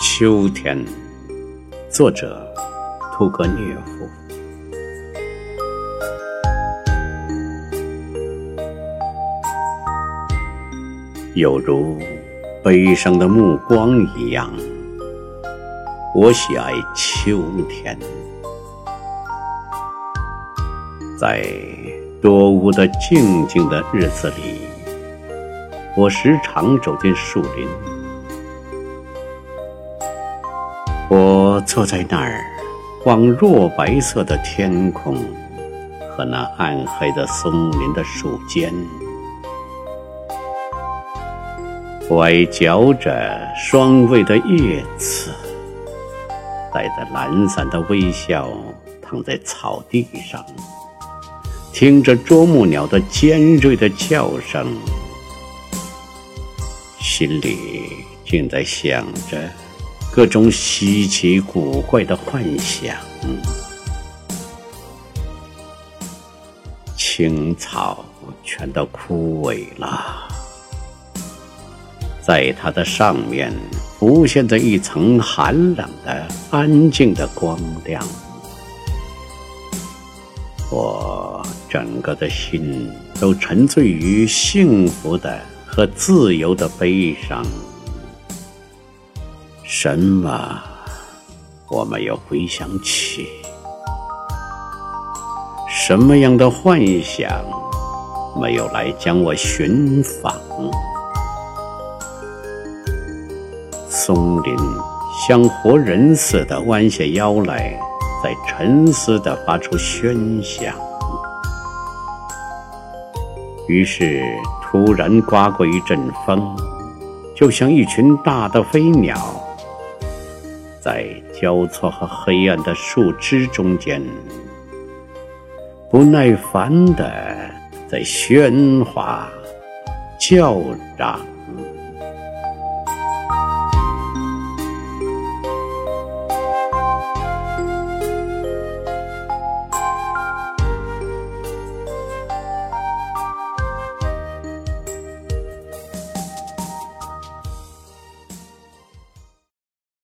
秋天，作者屠格涅夫。有如悲伤的目光一样，我喜爱秋天。在多雾的静静的日子里，我时常走进树林。我坐在那儿，望若白色的天空和那暗黑的松林的树尖，歪嚼着双味的叶子，带着懒散的微笑，躺在草地上，听着啄木鸟的尖锐的叫声，心里竟在想着。各种稀奇古怪的幻想，青草全都枯萎了，在它的上面浮现着一层寒冷的、安静的光亮。我整个的心都沉醉于幸福的和自由的悲伤。什么？我没有回想起。什么样的幻想没有来将我寻访？松林像活人似的弯下腰来，在沉思的发出喧响。于是突然刮过一阵风，就像一群大的飞鸟。在交错和黑暗的树枝中间，不耐烦地在喧哗、叫嚷。